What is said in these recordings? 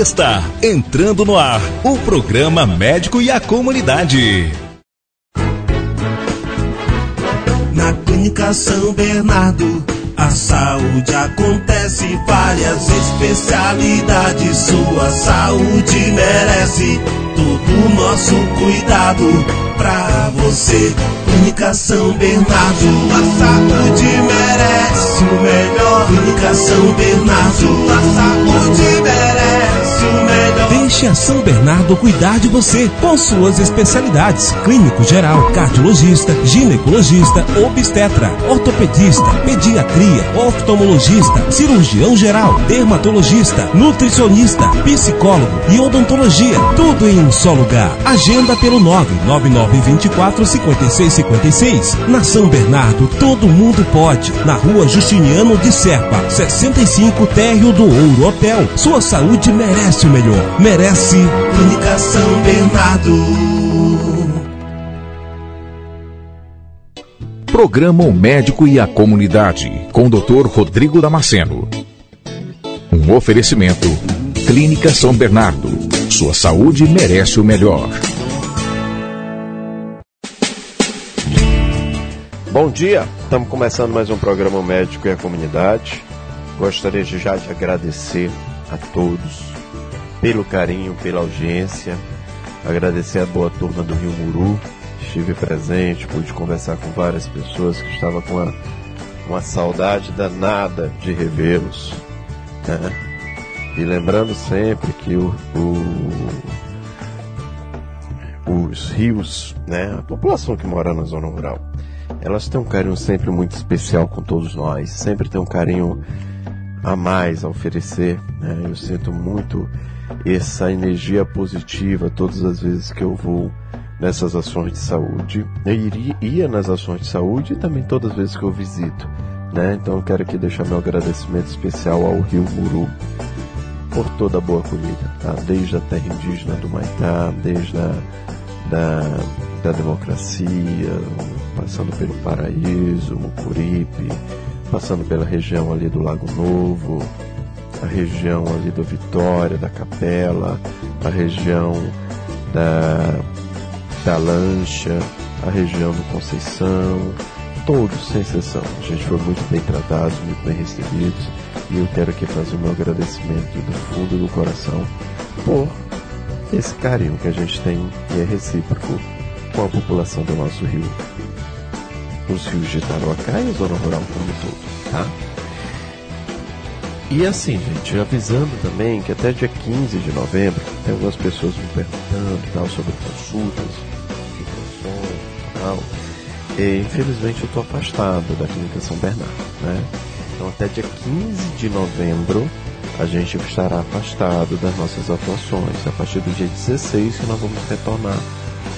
Está entrando no ar o programa Médico e a Comunidade. Na Clínica São Bernardo, a saúde acontece, várias especialidades, sua saúde merece todo o nosso cuidado pra você. Clínica São Bernardo, a saúde merece o melhor. Clínica São Bernardo, a saúde merece o melhor. Deixe a São Bernardo cuidar de você com suas especialidades: clínico geral, cardiologista, ginecologista, obstetra, ortopedista, pediatria, oftalmologista, cirurgião geral, dermatologista, nutricionista, psicólogo e odontologia. Tudo em um só lugar. Agenda pelo 99924 5656. Na São Bernardo, todo mundo pode. Na rua Justiniano de Serpa, 65 Térreo do Ouro Hotel. Sua saúde merece o melhor. Merece Clínica São Bernardo. Programa O Médico e a Comunidade, com o Dr. Rodrigo Damasceno. Um oferecimento. Clínica São Bernardo. Sua saúde merece o melhor. Bom dia, estamos começando mais um programa O Médico e a Comunidade. Gostaria de já de agradecer a todos pelo carinho, pela audiência. Agradecer a boa turma do Rio Muru. Estive presente, pude conversar com várias pessoas que estavam com uma, uma saudade danada de revê-los. Né? E lembrando sempre que o, o, os rios, né, a população que mora na zona rural, elas têm um carinho sempre muito especial com todos nós, sempre tem um carinho a mais a oferecer. Né? Eu sinto muito essa energia positiva todas as vezes que eu vou nessas ações de saúde. Eu iria, ia nas ações de saúde e também todas as vezes que eu visito. Né? Então quero aqui deixar meu agradecimento especial ao Rio Muru por toda a boa acolhida, tá? desde a terra indígena do Maitá, desde a da, da democracia, passando pelo Paraíso, Mucuripe, passando pela região ali do Lago Novo, a região ali do Vitória, da Capela, a região da, da Lancha, a região do Conceição, todos sem exceção. A gente foi muito bem tratados, muito bem recebidos e eu quero aqui fazer o meu agradecimento do fundo do coração por esse carinho que a gente tem e é recíproco com a população do nosso rio. Os rios de Tarouacá e a zona rural como um todo, tá? E assim, gente, avisando também que até dia 15 de novembro, tem algumas pessoas me perguntando tal, sobre consultas, informações e tal. E, infelizmente eu estou afastado da Clínica São Bernardo, né? Então até dia 15 de novembro a gente estará afastado das nossas atuações. A partir do dia 16 que nós vamos retornar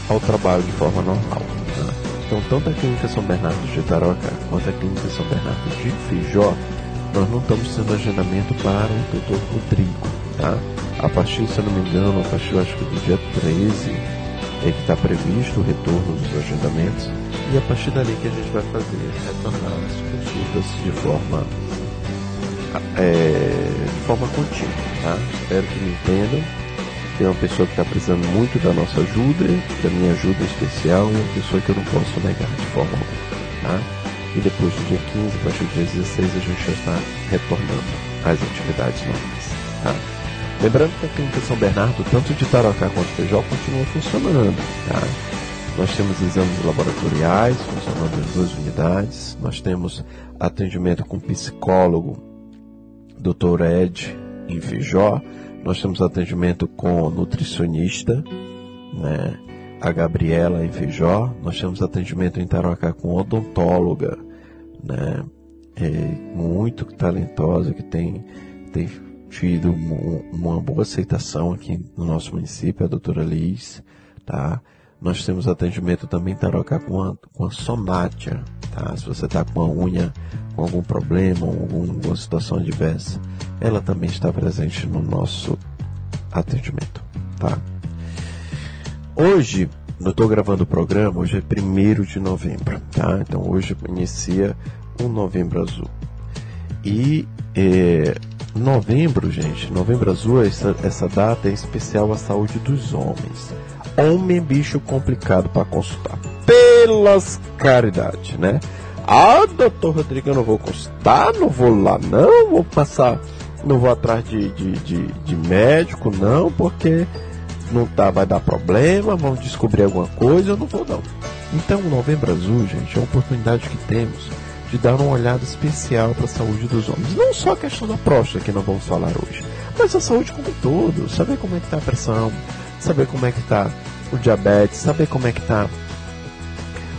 ao trabalho de forma normal. Tá? Então tanto a Clínica São Bernardo de Tarauacá quanto a Clínica São Bernardo de Fijó nós não estamos tendo agendamento para o doutor Rodrigo, tá? A partir, se eu não me engano, a partir, acho que do dia 13, é que está previsto o retorno dos agendamentos, e a partir dali que a gente vai fazer, retornar as consultas de forma, é, de forma contínua, tá? Espero que me entendam. Tem uma pessoa que está precisando muito da nossa ajuda, da minha ajuda especial, e uma pessoa que eu não posso negar de forma alguma, tá? E depois do dia 15, a partir do dia 16, a gente já está retornando às atividades normais. Tá? Lembrando que a Clínica São Bernardo, tanto de Tarocá quanto de Feijó, continua funcionando. Tá? Nós temos exames laboratoriais funcionando em duas unidades. Nós temos atendimento com psicólogo, Dr. Ed, em Feijó. Nós temos atendimento com nutricionista, né? A Gabriela em Feijó. Nós temos atendimento em Tarocá com odontóloga, né? É, muito talentosa, que tem, tem tido uma boa aceitação aqui no nosso município, a doutora Liz, tá? Nós temos atendimento também em Tarocá com a, com a Sonátia, tá? Se você está com a unha com algum problema, alguma situação adversa, ela também está presente no nosso atendimento, tá? Hoje, eu estou gravando o programa, hoje é 1 de novembro, tá? Então hoje inicia o Novembro Azul. E é, Novembro, gente, novembro azul, essa, essa data é especial à saúde dos homens. Homem bicho complicado para consultar. Pelas caridade, né? Ah, doutor Rodrigo, eu não vou consultar, não vou lá não, vou passar, não vou atrás de, de, de, de médico, não, porque não tá, vai dar problema, vamos descobrir alguma coisa, eu não vou não. Então, o Novembro Azul, gente, é uma oportunidade que temos de dar uma olhada especial para a saúde dos homens. Não só a questão da próstata que nós vamos falar hoje, mas a saúde como um todo. Saber como é que está a pressão, saber como é que está o diabetes, saber como é que está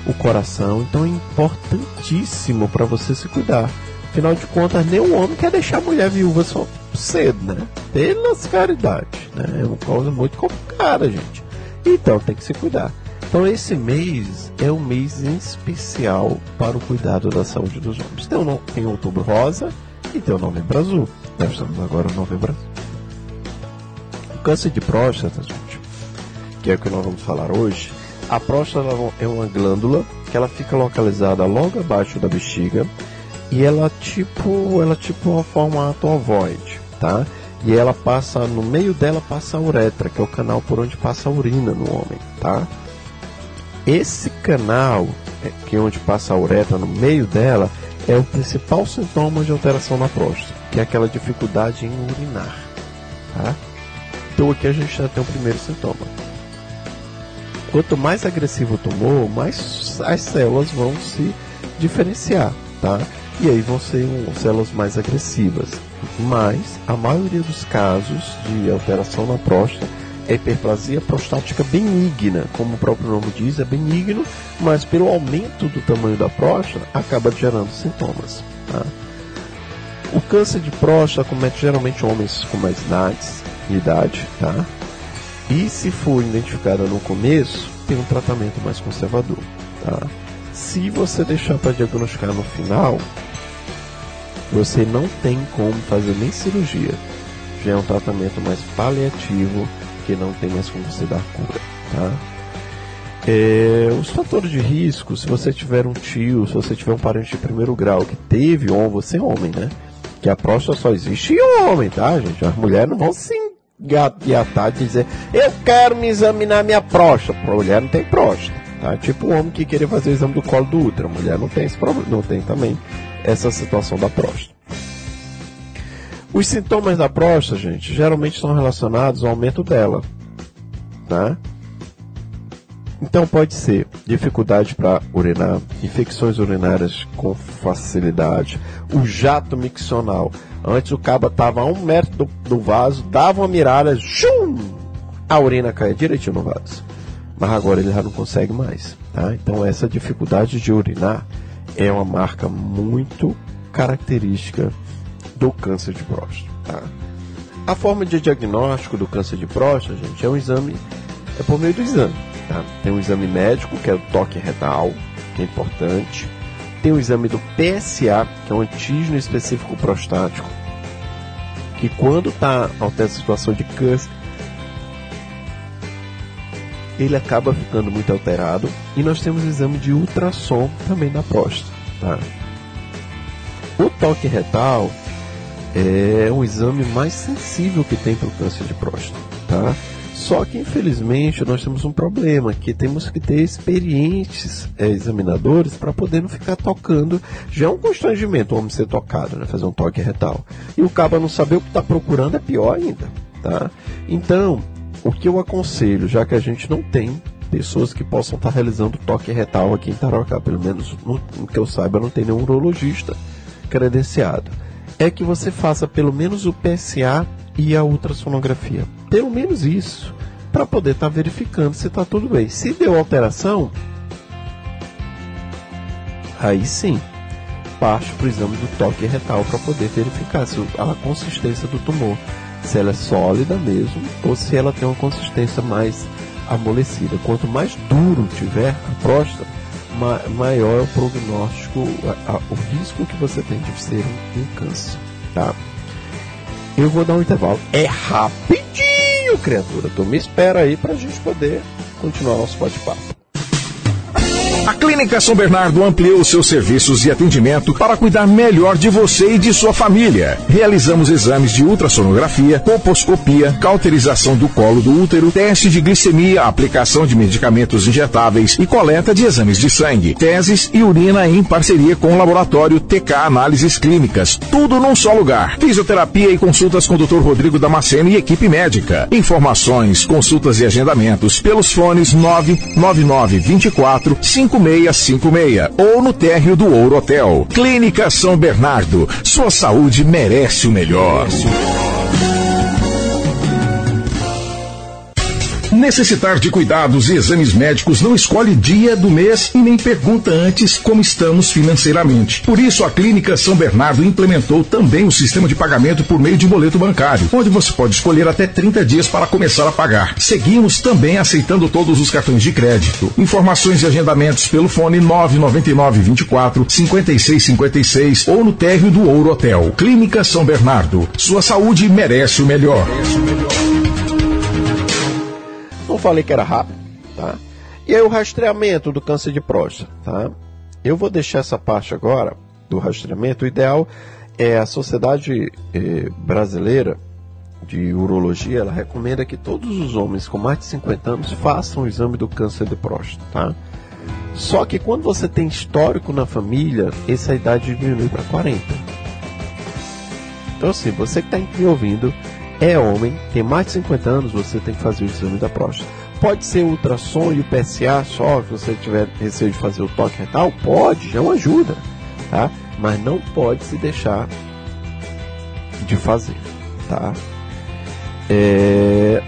o coração. Então é importantíssimo para você se cuidar. Afinal de contas, nenhum homem quer deixar a mulher viúva só cedo, né? Pelas caridades, né? É uma coisa muito complicada, gente. Então tem que se cuidar. Então esse mês é um mês especial para o cuidado da saúde dos homens. Tem, um, tem outubro rosa e tem o novembro azul. Nós estamos agora no novembro azul. O câncer de próstata, gente, que é o que nós vamos falar hoje, a próstata é uma glândula que ela fica localizada logo abaixo da bexiga e ela tipo, ela tipo uma formato ovoide, tá? E ela passa no meio dela passa a uretra, que é o canal por onde passa a urina no homem, tá? Esse canal, é, que é onde passa a uretra no meio dela, é o principal sintoma de alteração na próstata, que é aquela dificuldade em urinar. Tá? Então aqui a gente já tem o primeiro sintoma. Quanto mais agressivo o tumor, mais as células vão se diferenciar, tá? E aí vão ser um, células mais agressivas. Mas a maioria dos casos de alteração na próstata é hiperplasia prostática benigna, como o próprio nome diz, é benigno, mas pelo aumento do tamanho da próstata acaba gerando sintomas. Tá? O câncer de próstata comete geralmente homens com mais idades, idade, tá? E se for identificada no começo, tem um tratamento mais conservador, tá? Se você deixar para diagnosticar no final, você não tem como fazer nem cirurgia. Já é um tratamento mais paliativo porque não tem mais como você dar cura, tá? É, os fatores de risco, se você tiver um tio, se você tiver um parente de primeiro grau que teve homem, você é homem, né? Que a próstata só existe em homem, tá, gente? As mulheres não vão se engatar e dizer, eu quero me examinar minha próstata. A mulher não tem próstata, tá? Tipo o homem que queria fazer o exame do colo do útero. A mulher não tem esse problema, não tem também essa situação da próstata. Os sintomas da próstata, gente, geralmente estão relacionados ao aumento dela, tá? Então pode ser dificuldade para urinar, infecções urinárias com facilidade, o jato miccional. Antes o cabo estava a um metro do, do, vaso, dava uma mirada, chum, a urina caía direitinho no vaso. Mas agora ele já não consegue mais. Tá? Então essa dificuldade de urinar é uma marca muito característica do câncer de próstata. Tá? A forma de diagnóstico do câncer de próstata, gente, é um exame, é por meio do exame. Tá? Tem um exame médico, que é o toque retal, que é importante. Tem o exame do PSA, que é um antígeno específico prostático, que quando está a situação de câncer, ele acaba ficando muito alterado. E nós temos o exame de ultrassom também da próstata. Tá? O toque retal é um exame mais sensível que tem para o câncer de próstata, tá? Só que infelizmente nós temos um problema, que temos que ter experientes é, examinadores para poder não ficar tocando. Já é um constrangimento o homem ser tocado, né? fazer um toque retal. E o cabo não saber o que está procurando é pior ainda. Tá? Então, o que eu aconselho, já que a gente não tem pessoas que possam estar tá realizando toque retal aqui em Tarocá, pelo menos no, no que eu saiba, não tem nenhum urologista credenciado é que você faça pelo menos o PSA e a ultrassonografia. Pelo menos isso, para poder estar tá verificando se está tudo bem. Se deu alteração, aí sim, parte para o exame do toque retal para poder verificar se a consistência do tumor, se ela é sólida mesmo ou se ela tem uma consistência mais amolecida. Quanto mais duro tiver a próstata, ma maior é o prognóstico, a, a, o risco que você tem de ser um, um câncer, tá? Eu vou dar um intervalo. É rapidinho, criatura. Tu me espera aí pra gente poder continuar nosso bate-papo. Clínica São Bernardo ampliou seus serviços e atendimento para cuidar melhor de você e de sua família. Realizamos exames de ultrassonografia, colposcopia, cauterização do colo do útero, teste de glicemia, aplicação de medicamentos injetáveis e coleta de exames de sangue, teses e urina em parceria com o laboratório TK Análises Clínicas. Tudo num só lugar. Fisioterapia e consultas com o Dr. Rodrigo Damasceno e equipe médica. Informações, consultas e agendamentos pelos fones 999 24 5656 ou no térreo do Ouro Hotel. Clínica São Bernardo. Sua saúde merece o melhor. Necessitar de cuidados e exames médicos não escolhe dia do mês e nem pergunta antes como estamos financeiramente. Por isso, a Clínica São Bernardo implementou também o sistema de pagamento por meio de boleto bancário, onde você pode escolher até 30 dias para começar a pagar. Seguimos também aceitando todos os cartões de crédito. Informações e agendamentos pelo fone 999 24 5656 ou no térreo do Ouro Hotel. Clínica São Bernardo. Sua saúde merece o melhor. Merece o melhor. Falei que era rápido, tá? E aí o rastreamento do câncer de próstata, tá? Eu vou deixar essa parte agora do rastreamento. O ideal é a Sociedade eh, Brasileira de Urologia, ela recomenda que todos os homens com mais de 50 anos façam o exame do câncer de próstata, tá? Só que quando você tem histórico na família, essa idade diminui para 40. Então assim, você que está me ouvindo, é homem, tem mais de 50 anos, você tem que fazer o exame da próstata. Pode ser ultrassom e o PSA só, se você tiver receio de fazer o toque retal, pode, é uma ajuda, tá? Mas não pode se deixar de fazer, tá? É...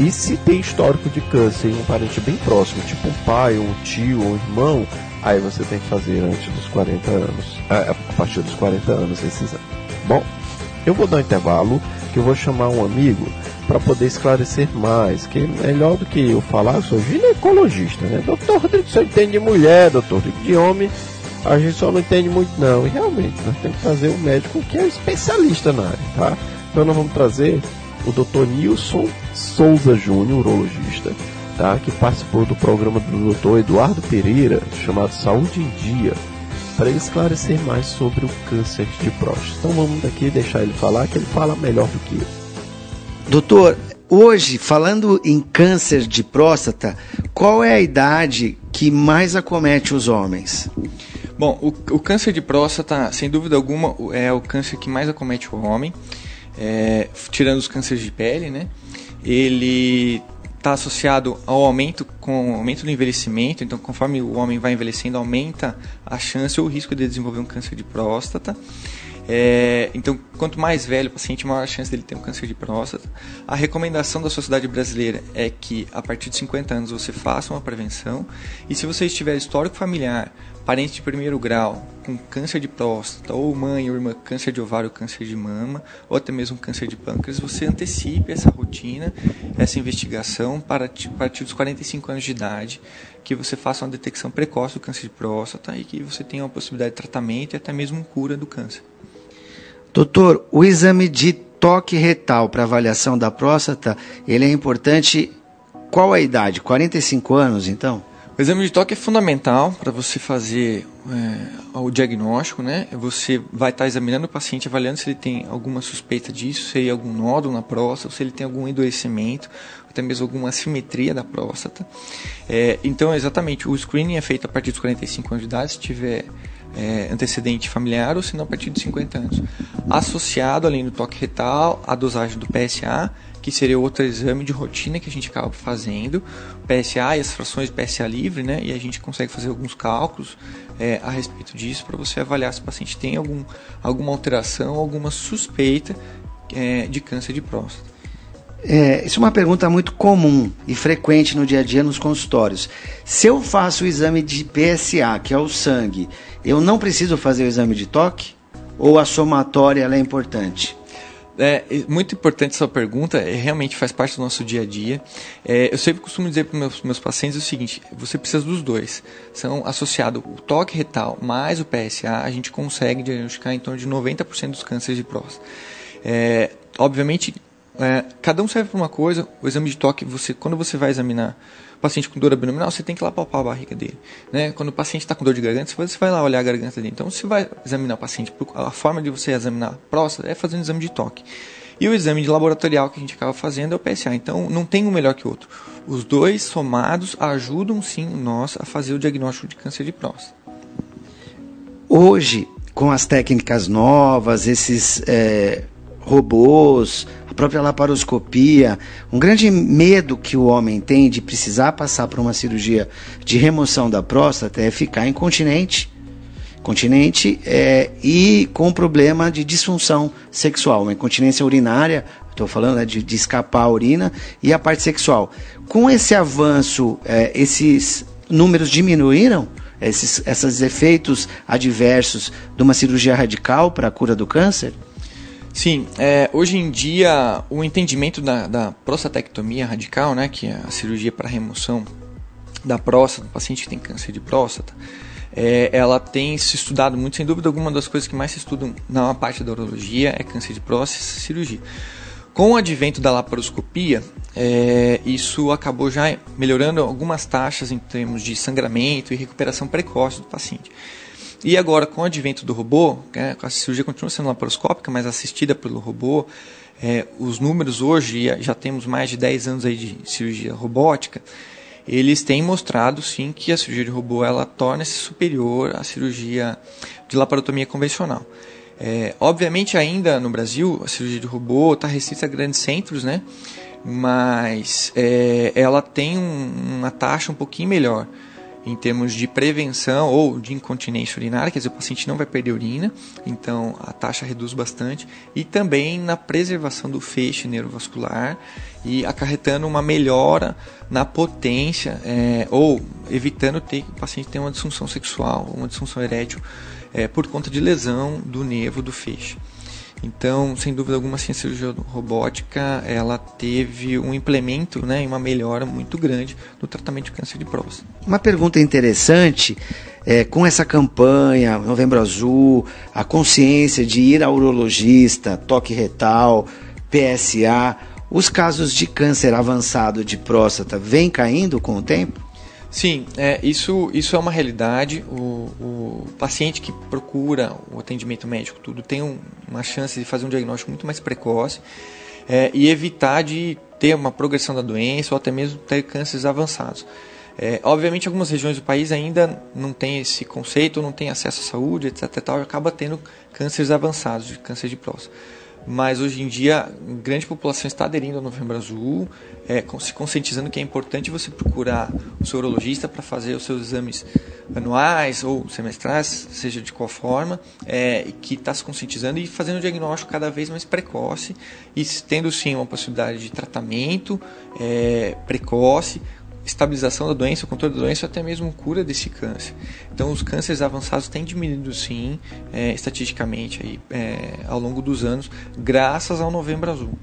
E se tem histórico de câncer em um parente bem próximo, tipo um pai, um tio, um irmão, aí você tem que fazer antes dos 40 anos, a partir dos 40 anos esse exame. Bom, eu vou dar um intervalo que eu vou chamar um amigo para poder esclarecer mais, que é melhor do que eu falar, eu sou ginecologista, né? Doutor Rodrigo só entende de mulher, doutor de homem, a gente só não entende muito não. E realmente, nós temos que trazer um médico que é especialista na área, tá? Então nós vamos trazer o doutor Nilson Souza Júnior, urologista, tá? Que participou do programa do doutor Eduardo Pereira, chamado Saúde em Dia para ele esclarecer mais sobre o câncer de próstata. Então vamos daqui deixar ele falar, que ele fala melhor do que eu. Doutor, hoje, falando em câncer de próstata, qual é a idade que mais acomete os homens? Bom, o, o câncer de próstata, sem dúvida alguma, é o câncer que mais acomete o homem, é, tirando os cânceres de pele, né? Ele está associado ao aumento com aumento do envelhecimento. Então, conforme o homem vai envelhecendo, aumenta a chance ou o risco de desenvolver um câncer de próstata. É, então, quanto mais velho o paciente, maior a chance dele ter um câncer de próstata. A recomendação da Sociedade Brasileira é que a partir de 50 anos você faça uma prevenção. E se você estiver histórico familiar parente de primeiro grau com câncer de próstata, ou mãe ou irmã câncer de ovário, câncer de mama, ou até mesmo câncer de pâncreas, você antecipe essa rotina, essa investigação para a partir dos 45 anos de idade, que você faça uma detecção precoce do câncer de próstata e que você tenha uma possibilidade de tratamento e até mesmo cura do câncer. Doutor, o exame de toque retal para avaliação da próstata, ele é importante qual a idade? 45 anos, então? O exame de toque é fundamental para você fazer é, o diagnóstico, né? Você vai estar tá examinando o paciente, avaliando se ele tem alguma suspeita disso, se ele tem algum nódulo na próstata, se ele tem algum endurecimento, até mesmo alguma assimetria da próstata. É, então, exatamente, o screening é feito a partir dos 45 anos de idade, se tiver é, antecedente familiar ou se não a partir de 50 anos. Associado, além do toque retal, a dosagem do PSA que seria outro exame de rotina que a gente acaba fazendo, PSA e as frações PSA livre, né? E a gente consegue fazer alguns cálculos é, a respeito disso para você avaliar se o paciente tem algum, alguma alteração, alguma suspeita é, de câncer de próstata. É, isso é uma pergunta muito comum e frequente no dia a dia nos consultórios. Se eu faço o exame de PSA, que é o sangue, eu não preciso fazer o exame de toque? Ou a somatória é importante? É, muito importante essa pergunta, é, realmente faz parte do nosso dia a dia. É, eu sempre costumo dizer para meus, meus pacientes o seguinte: você precisa dos dois. São associados o toque retal mais o PSA, a gente consegue diagnosticar em torno de 90% dos cânceres de próstata. É, obviamente, é, cada um serve para uma coisa. O exame de toque, você, quando você vai examinar o paciente com dor abdominal, você tem que ir lá palpar a barriga dele. Né? Quando o paciente está com dor de garganta, você vai lá olhar a garganta dele. Então, se vai examinar o paciente, a forma de você examinar a próstata é fazendo exame de toque. E o exame de laboratorial que a gente acaba fazendo é o PSA. Então, não tem um melhor que o outro. Os dois somados ajudam sim nós a fazer o diagnóstico de câncer de próstata. Hoje, com as técnicas novas, esses é, robôs, a própria laparoscopia, um grande medo que o homem tem de precisar passar por uma cirurgia de remoção da próstata é ficar incontinente. Continente é, e com problema de disfunção sexual, uma incontinência urinária, estou falando né, de, de, escapar a urina, e a parte sexual. Com esse avanço, é, esses números diminuíram? Esses, esses efeitos adversos de uma cirurgia radical para a cura do câncer? Sim, é, hoje em dia o entendimento da, da prostatectomia radical, né, que é a cirurgia para remoção da próstata, do paciente que tem câncer de próstata, é, ela tem se estudado muito, sem dúvida alguma das coisas que mais se estudam na parte da urologia é câncer de próstata e cirurgia. Com o advento da laparoscopia, é, isso acabou já melhorando algumas taxas em termos de sangramento e recuperação precoce do paciente. E agora, com o advento do robô, né, a cirurgia continua sendo laparoscópica, mas assistida pelo robô, é, os números hoje, já temos mais de 10 anos aí de cirurgia robótica, eles têm mostrado sim que a cirurgia de robô ela torna-se superior à cirurgia de laparotomia convencional. É, obviamente ainda no Brasil a cirurgia de robô está restrita a grandes centros, né? Mas é, ela tem um, uma taxa um pouquinho melhor em termos de prevenção ou de incontinência urinária, quer dizer, o paciente não vai perder urina, então a taxa reduz bastante, e também na preservação do feixe neurovascular e acarretando uma melhora na potência é, ou evitando ter que o paciente tenha uma disfunção sexual, uma disfunção erétil é, por conta de lesão do nervo do feixe. Então, sem dúvida alguma, a cirurgia robótica ela teve um implemento né, e uma melhora muito grande no tratamento de câncer de próstata. Uma pergunta interessante é, com essa campanha, Novembro Azul, a consciência de ir ao urologista, toque retal, PSA, os casos de câncer avançado de próstata vêm caindo com o tempo? Sim, é, isso, isso é uma realidade. O, o, paciente que procura o atendimento médico tudo tem um, uma chance de fazer um diagnóstico muito mais precoce é, e evitar de ter uma progressão da doença ou até mesmo ter cânceres avançados. É, obviamente, algumas regiões do país ainda não tem esse conceito, não tem acesso à saúde, etc. Tal, e acaba tendo cânceres avançados, câncer de próstata mas hoje em dia grande população está aderindo ao Novembro Azul, é, se conscientizando que é importante você procurar o seu urologista para fazer os seus exames anuais ou semestrais, seja de qual forma, é, que está se conscientizando e fazendo o diagnóstico cada vez mais precoce e tendo sim uma possibilidade de tratamento é, precoce estabilização da doença, controle da doença, até mesmo cura desse câncer. Então, os cânceres avançados têm diminuído sim, é, estatisticamente, aí, é, ao longo dos anos, graças ao Novembro Azul.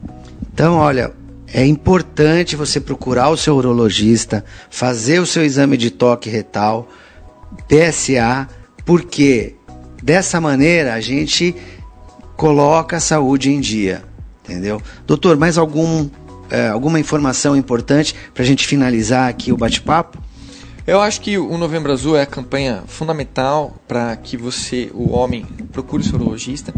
Então, olha, é importante você procurar o seu urologista, fazer o seu exame de toque retal, PSA, porque dessa maneira a gente coloca a saúde em dia, entendeu? Doutor, mais algum é, alguma informação importante para a gente finalizar aqui o bate-papo? Eu acho que o Novembro Azul é a campanha fundamental para que você, o homem, procure o seu urologista.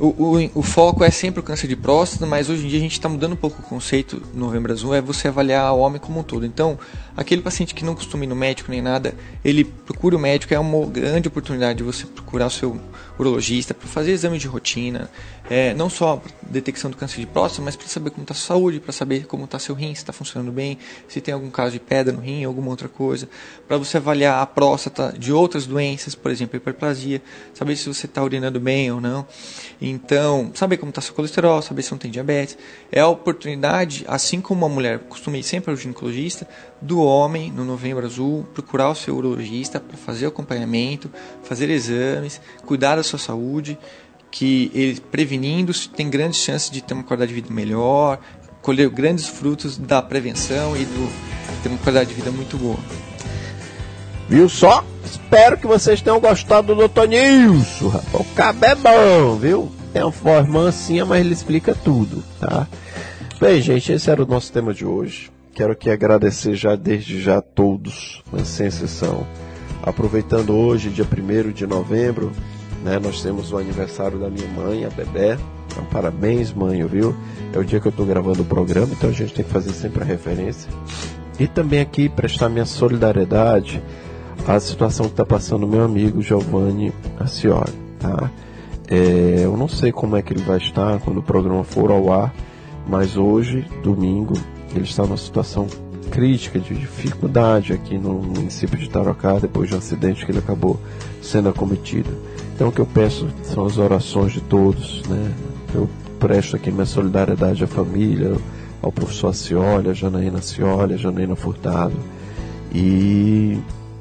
O, o, o, foco é sempre o câncer de próstata, mas hoje em dia a gente está mudando um pouco o conceito no Novembro Azul, é você avaliar o homem como um todo. Então, aquele paciente que não costuma ir no médico nem nada, ele procura o médico, é uma grande oportunidade de você procurar o seu urologista para fazer exame de rotina, é, não só detecção do câncer de próstata, mas para saber como está a sua saúde, para saber como está seu rim, se está funcionando bem, se tem algum caso de pedra no rim, alguma outra coisa, para você avaliar a próstata de outras doenças, por exemplo, hiperplasia, saber se você está urinando bem ou não. Então, saber como está seu colesterol, saber se não tem diabetes. É a oportunidade, assim como uma mulher costuma ir sempre ao ginecologista, do homem no Novembro Azul procurar o seu urologista para fazer acompanhamento, fazer exames, cuidar da sua saúde, que ele prevenindo tem grandes chances de ter uma qualidade de vida melhor, colher grandes frutos da prevenção e do ter uma qualidade de vida muito boa. Viu só? Espero que vocês tenham gostado do Dr. Nilson, rapaz. O cabo é bom, viu? tem uma voz mansinha, mas ele explica tudo, tá? Bem, gente, esse era o nosso tema de hoje. Quero aqui agradecer já desde já a todos, mas sem exceção. Aproveitando hoje, dia 1 de novembro, né, nós temos o aniversário da minha mãe, a Bebé. Então, parabéns, mãe, viu? É o dia que eu estou gravando o programa, então a gente tem que fazer sempre a referência. E também aqui prestar minha solidariedade à situação que está passando meu amigo Giovanni Acioli, tá? É, eu não sei como é que ele vai estar quando o programa for ao ar, mas hoje, domingo, ele está numa situação crítica, de dificuldade aqui no município de Tarocá, depois de um acidente que ele acabou sendo acometido. Então o que eu peço são as orações de todos, né? Eu presto aqui minha solidariedade à família, ao professor Acioli, a Janaína Acioli, a Janaína Furtado. E,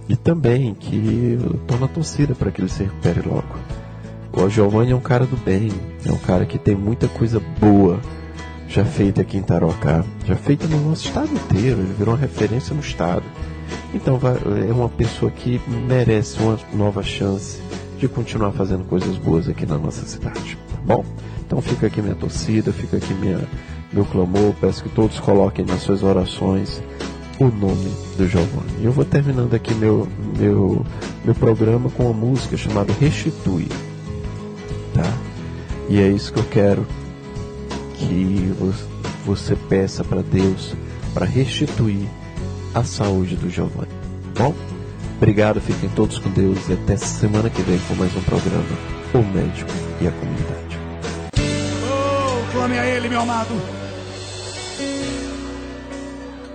e também que na torcida para que ele se recupere logo. O Giovanni é um cara do bem, é um cara que tem muita coisa boa já feita aqui em Tarocá, já feita no nosso estado inteiro, ele virou uma referência no estado. Então é uma pessoa que merece uma nova chance de continuar fazendo coisas boas aqui na nossa cidade, tá bom? Então fica aqui minha torcida, fica aqui minha, meu clamor, peço que todos coloquem nas suas orações o nome do Giovanni. Eu vou terminando aqui meu, meu, meu programa com uma música chamada Restitui, tá? E é isso que eu quero que você peça para Deus para restituir a saúde do Giovanni. Bom, obrigado, fiquem todos com Deus e até semana que vem com mais um programa O Médico e a Comunidade. Oh, clame a Ele, meu amado.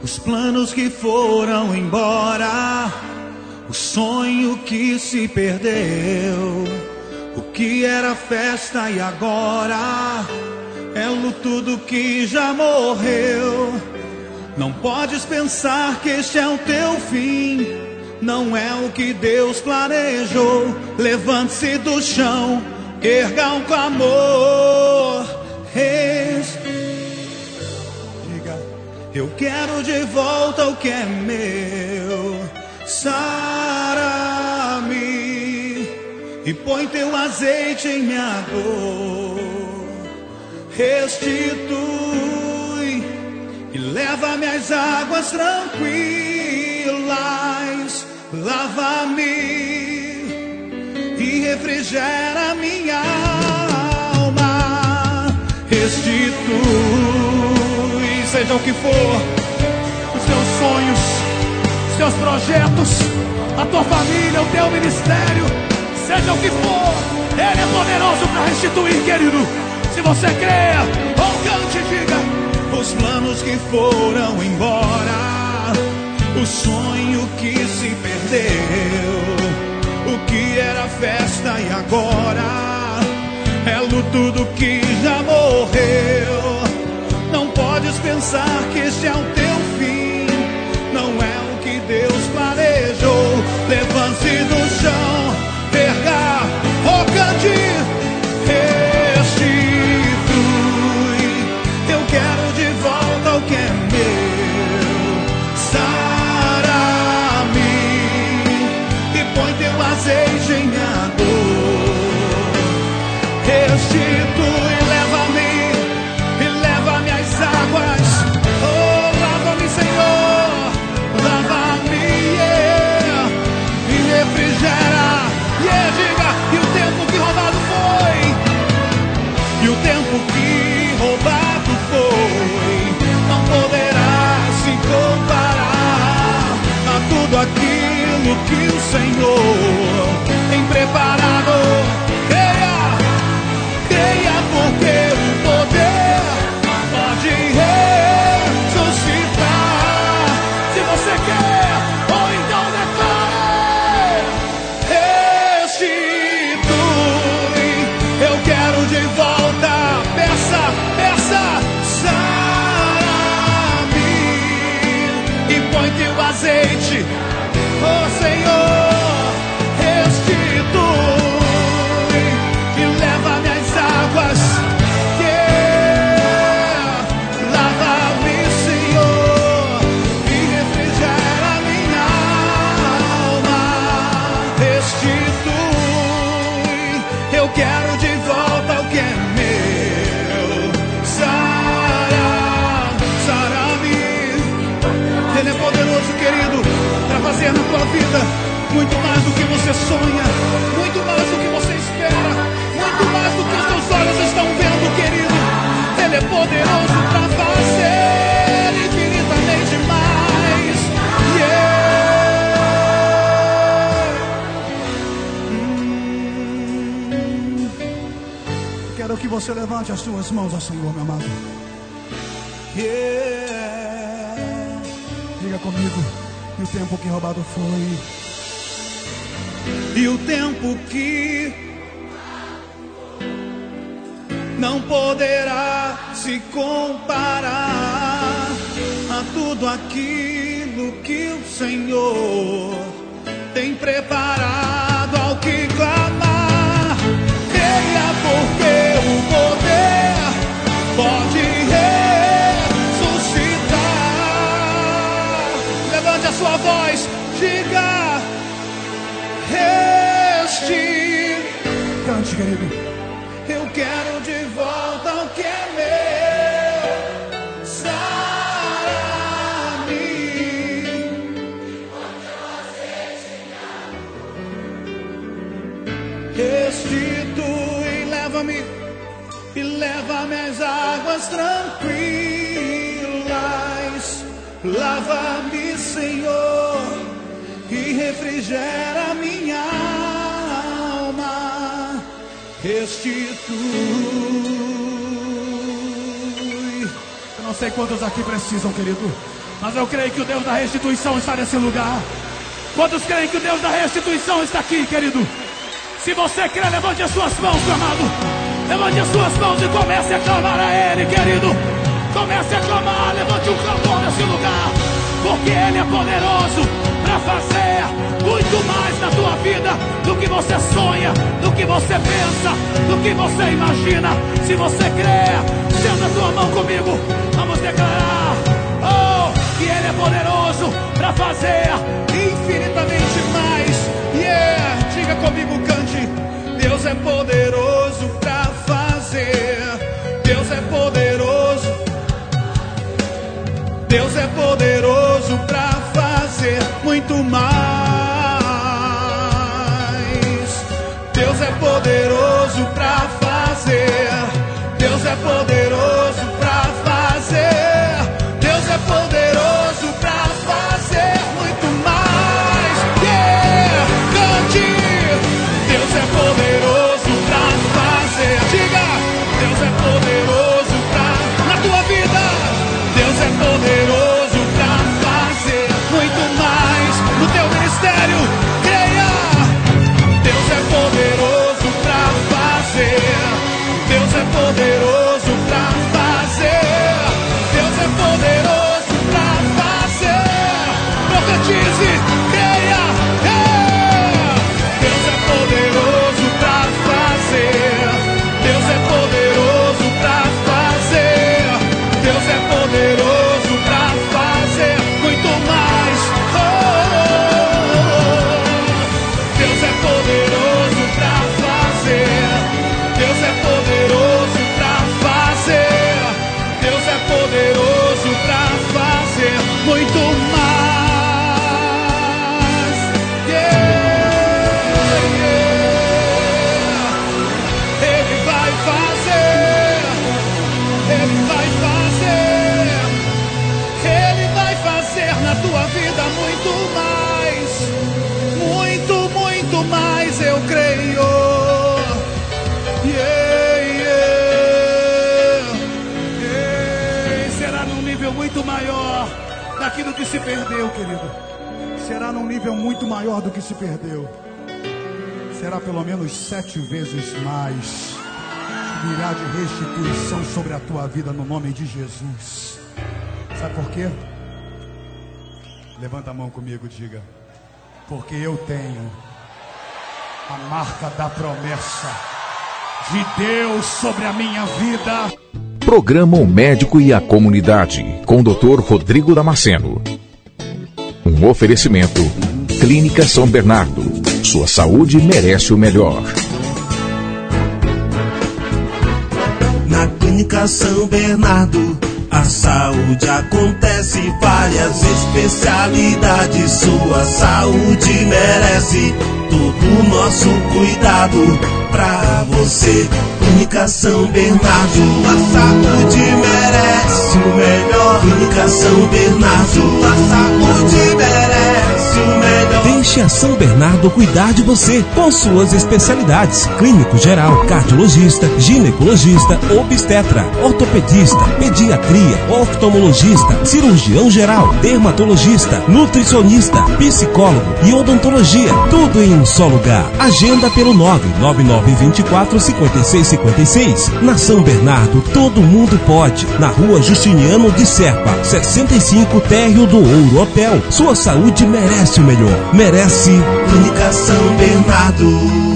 Os planos que foram embora, o sonho que se perdeu, o que era festa e agora é luto do que já morreu. Não podes pensar que este é o teu fim. Não é o que Deus planejou. Levante-se do chão, erga um clamor. Diga, eu quero de volta o que é meu. Sara-me e põe teu azeite em minha dor. Restitui e leva-me às águas tranquilas, lava-me e refrigera minha alma, restitui, seja o que for, os teus sonhos, os teus projetos, a tua família, o teu ministério, seja o que for, Ele é poderoso para restituir, querido. Se você crê, ou cante e diga: Os planos que foram embora, o sonho que se perdeu, o que era festa e agora é luto do que já morreu. Pensar que este é o teu Senhor tem preparado. Você levante as suas mãos ao Senhor, meu amado. Yeah. Diga comigo, e o tempo que roubado foi. E o tempo que não poderá se comparar a tudo aquilo que o Senhor tem preparado Cante, querido. Eu quero de volta o que é meu. Sara-me. Restitui, leva-me e leva-me às águas tranquilas. Lava-me, Senhor, e refrigera minha Restitui. Eu não sei quantos aqui precisam, querido, mas eu creio que o Deus da restituição está nesse lugar. Quantos creem que o Deus da restituição está aqui, querido? Se você crê, levante as suas mãos, meu amado. Levante as suas mãos e comece a clamar a Ele, querido. Comece a clamar, levante um clamor nesse lugar. Porque Ele é poderoso para fazer muito mais na tua vida do que você sonha, que você pensa, do que você imagina. Se você crê, senta a tua mão comigo. Vamos declarar oh, que Ele é poderoso para fazer infinitamente mais. Yeah, diga comigo, cante. Deus é poderoso para fazer. Deus é poderoso. Deus é poderoso para fazer muito mais. É poderoso na tua vida muito mais. Muito, muito mais, eu creio. Yeah, yeah. Yeah. Será num nível muito maior daquilo que se perdeu, querido. Será num nível muito maior do que se perdeu. Será pelo menos sete vezes mais. Virá de restituição sobre a tua vida no nome de Jesus. Sabe por quê? Levanta a mão comigo e diga: Porque eu tenho a marca da promessa de Deus sobre a minha vida. Programa O Médico e a Comunidade, com o Dr. Rodrigo Damasceno. Um oferecimento. Clínica São Bernardo. Sua saúde merece o melhor. Na Clínica São Bernardo, a saúde acontece, várias especialidades. Sua saúde merece todo o nosso cuidado. Pra você Clínica São Bernardo, a saúde merece o melhor. Clínica São Bernardo, a saúde merece o melhor. Deixe a São Bernardo cuidar de você com suas especialidades: clínico geral, cardiologista, ginecologista, obstetra, ortopedista, pediatria, oftalmologista, cirurgião geral, dermatologista, nutricionista, psicólogo e odontologia. Tudo em um só lugar. Agenda pelo 99924 5656. Na São Bernardo, todo mundo pode. Na rua Justiniano de Serpa, 65 Térreo do Ouro Hotel. Sua saúde merece o melhor. Merece São Bernardo.